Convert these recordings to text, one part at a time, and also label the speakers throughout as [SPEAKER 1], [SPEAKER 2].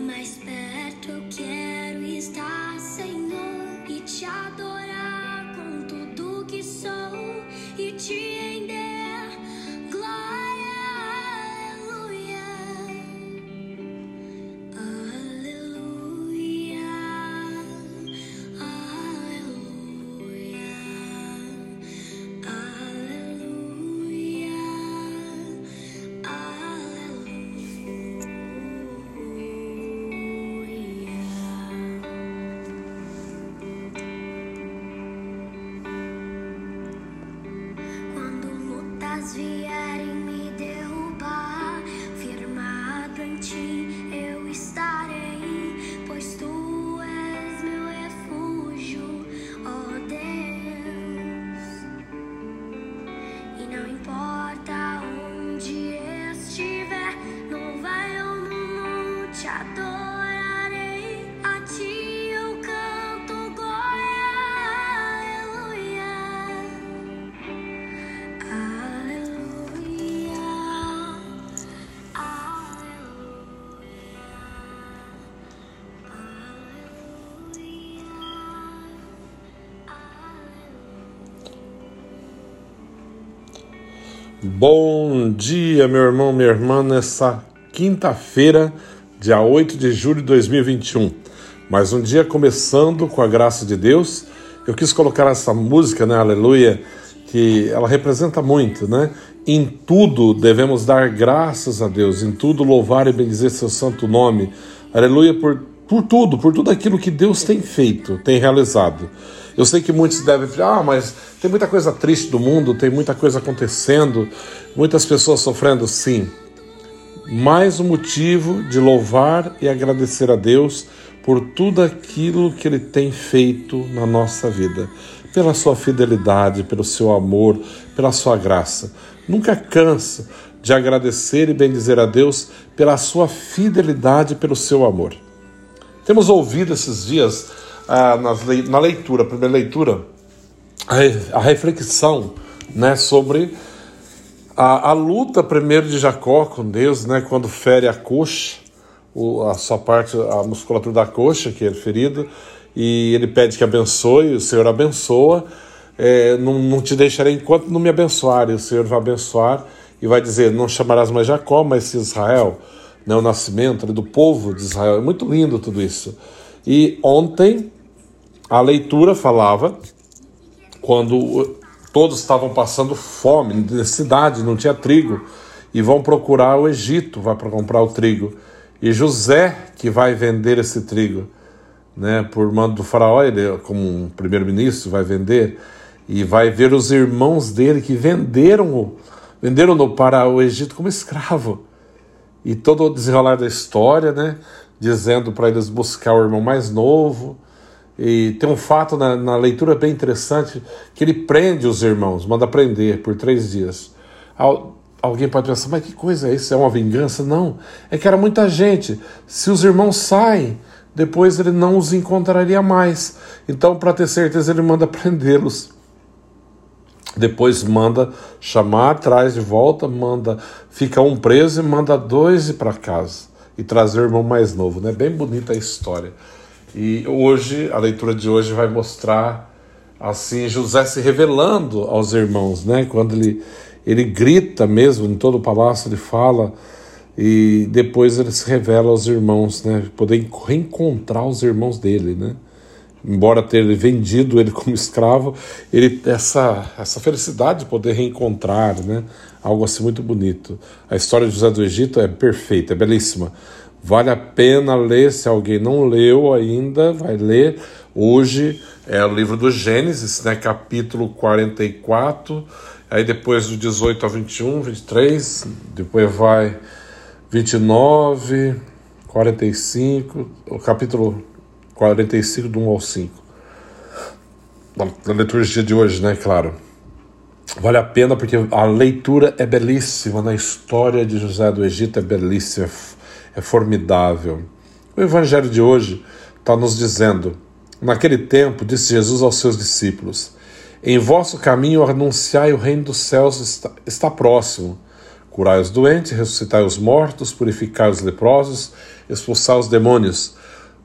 [SPEAKER 1] my spell. vierem me derrubar, firmado em ti eu estarei, pois tu és meu refúgio, ó Deus. E não importa.
[SPEAKER 2] Bom dia, meu irmão, minha irmã, nessa quinta-feira, dia 8 de julho de 2021. Mais um dia começando com a graça de Deus. Eu quis colocar essa música, né, Aleluia, que ela representa muito, né? Em tudo devemos dar graças a Deus, em tudo louvar e bendizer seu santo nome. Aleluia por, por tudo, por tudo aquilo que Deus tem feito, tem realizado. Eu sei que muitos devem falar, ah, mas tem muita coisa triste do mundo, tem muita coisa acontecendo, muitas pessoas sofrendo, sim. Mais um motivo de louvar e agradecer a Deus por tudo aquilo que Ele tem feito na nossa vida, pela sua fidelidade, pelo seu amor, pela sua graça. Nunca cansa de agradecer e bendizer a Deus pela sua fidelidade, pelo seu amor. Temos ouvido esses dias ah, na leitura, primeira leitura, a, reflexão né, sobre a, a, luta primeiro de Jacó com Deus, né, quando fere a coxa, o, a sua parte, a musculatura da coxa, que é ferido, e ele pede que abençoe, o Senhor abençoa, é, não, não te deixarei enquanto não me abençoar, e o Senhor vai abençoar e vai dizer: Não chamarás mais Jacó, mas Israel, né, o nascimento do povo de Israel. É muito lindo tudo isso. E ontem a leitura falava quando todos estavam passando fome, necessidade, não tinha trigo, e vão procurar o Egito, vai para comprar o trigo. E José que vai vender esse trigo, né, por mando do faraó, ele como um primeiro-ministro vai vender e vai ver os irmãos dele que venderam venderam-no para o Egito como escravo. E todo o desenrolar da história, né, dizendo para eles buscar o irmão mais novo, e tem um fato na, na, leitura bem interessante que ele prende os irmãos, manda prender por três dias. Al, alguém pode pensar, mas que coisa é isso? É uma vingança? Não, é que era muita gente. Se os irmãos saem, depois ele não os encontraria mais. Então, para ter certeza, ele manda prendê-los. Depois manda chamar, traz de volta, manda fica um preso e manda dois ir para casa e trazer o irmão mais novo. Né? Bem bonita a história. E hoje, a leitura de hoje vai mostrar assim José se revelando aos irmãos, né? Quando ele ele grita mesmo em todo o palácio, ele fala e depois ele se revela aos irmãos, né? Poder reencontrar os irmãos dele, né? Embora ter vendido ele como escravo, ele essa essa felicidade de poder reencontrar, né? Algo assim muito bonito. A história de José do Egito é perfeita, é belíssima. Vale a pena ler, se alguém não leu ainda, vai ler. Hoje é o livro do Gênesis, né, capítulo 44, aí depois do 18 ao 21, 23, depois vai 29, 45, o capítulo 45 do 1 ao 5. Na liturgia de hoje, né, claro. Vale a pena porque a leitura é belíssima, na história de José do Egito é belíssima, é formidável. O evangelho de hoje está nos dizendo: Naquele tempo, disse Jesus aos seus discípulos: Em vosso caminho anunciai o reino dos céus está, está próximo. Curai os doentes, ressuscitai os mortos, purificai os leprosos, expulsai os demônios.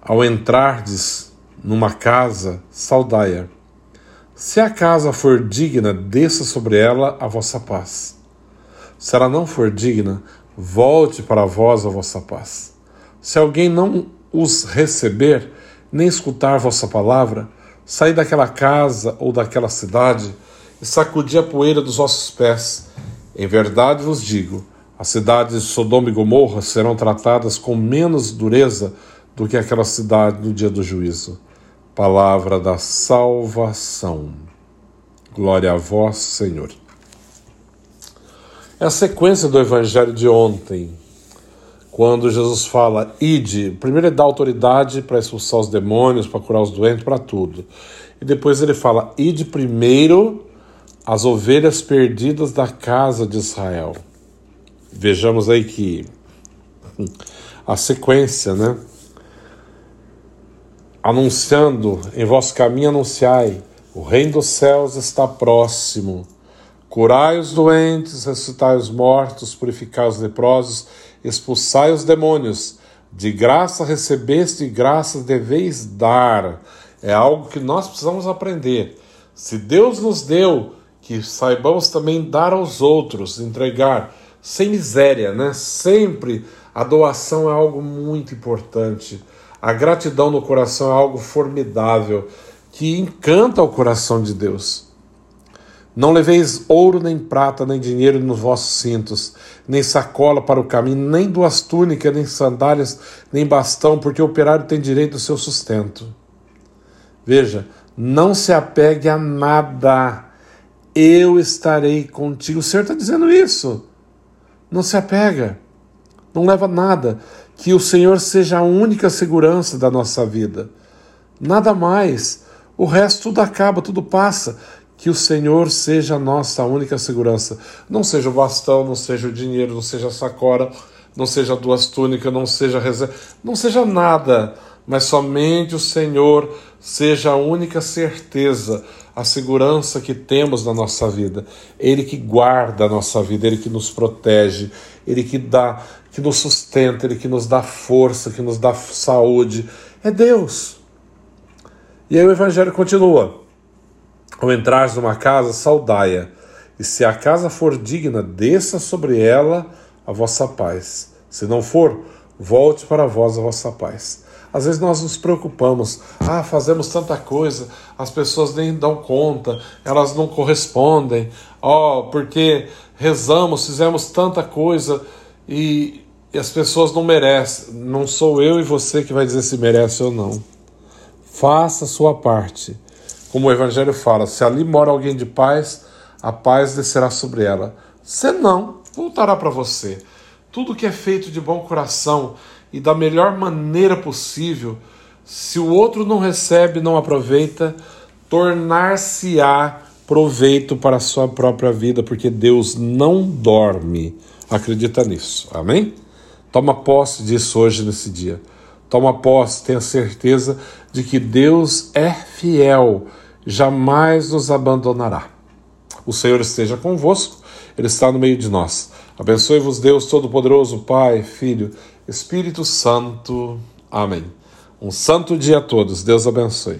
[SPEAKER 2] Ao entrardes numa casa, saudai-a. Se a casa for digna, desça sobre ela a vossa paz. Se ela não for digna, volte para vós a vossa paz. Se alguém não os receber, nem escutar vossa palavra, saí daquela casa ou daquela cidade e sacudi a poeira dos vossos pés. Em verdade vos digo: as cidades de Sodoma e Gomorra serão tratadas com menos dureza do que aquela cidade no dia do juízo. Palavra da salvação. Glória a vós, Senhor. É a sequência do evangelho de ontem, quando Jesus fala, ide, primeiro ele dá autoridade para expulsar os demônios, para curar os doentes, para tudo. E depois ele fala, ide primeiro as ovelhas perdidas da casa de Israel. vejamos aí que a sequência, né? Anunciando em vosso caminho, anunciai: o reino dos céus está próximo. Curai os doentes, ressuscitai os mortos, purificai os leprosos, expulsai os demônios. De graça recebeste, de graça deveis dar. É algo que nós precisamos aprender. Se Deus nos deu, que saibamos também dar aos outros, entregar sem miséria, né? Sempre a doação é algo muito importante. A gratidão no coração é algo formidável que encanta o coração de Deus. Não leveis ouro, nem prata, nem dinheiro nos vossos cintos, nem sacola para o caminho, nem duas túnicas, nem sandálias, nem bastão, porque o operário tem direito ao seu sustento. Veja, não se apegue a nada, eu estarei contigo. O Senhor está dizendo isso. Não se apega, não leva nada. Que o Senhor seja a única segurança da nossa vida. Nada mais. O resto tudo acaba, tudo passa que o Senhor seja a nossa única segurança. Não seja o bastão, não seja o dinheiro, não seja a sacola, não seja duas túnicas, não seja reserva, não seja nada, mas somente o Senhor seja a única certeza, a segurança que temos na nossa vida. Ele que guarda a nossa vida, ele que nos protege, ele que dá, que nos sustenta, ele que nos dá força, que nos dá saúde. É Deus. E aí o evangelho continua. Ao entrares numa casa, saudai-a, e se a casa for digna, desça sobre ela a vossa paz. Se não for, volte para vós a vossa paz. Às vezes nós nos preocupamos, ah, fazemos tanta coisa, as pessoas nem dão conta, elas não correspondem, ó, oh, porque rezamos, fizemos tanta coisa e, e as pessoas não merecem. Não sou eu e você que vai dizer se merece ou não. Faça a sua parte como o Evangelho fala, se ali mora alguém de paz, a paz descerá sobre ela. Se não, voltará para você. Tudo que é feito de bom coração e da melhor maneira possível, se o outro não recebe, não aproveita, tornar-se-á proveito para a sua própria vida, porque Deus não dorme. Acredita nisso. Amém? Toma posse disso hoje, nesse dia. Toma posse, tenha certeza de que Deus é fiel, jamais nos abandonará. O Senhor esteja convosco, Ele está no meio de nós. Abençoe-vos, Deus Todo-Poderoso, Pai, Filho, Espírito Santo. Amém. Um santo dia a todos. Deus abençoe.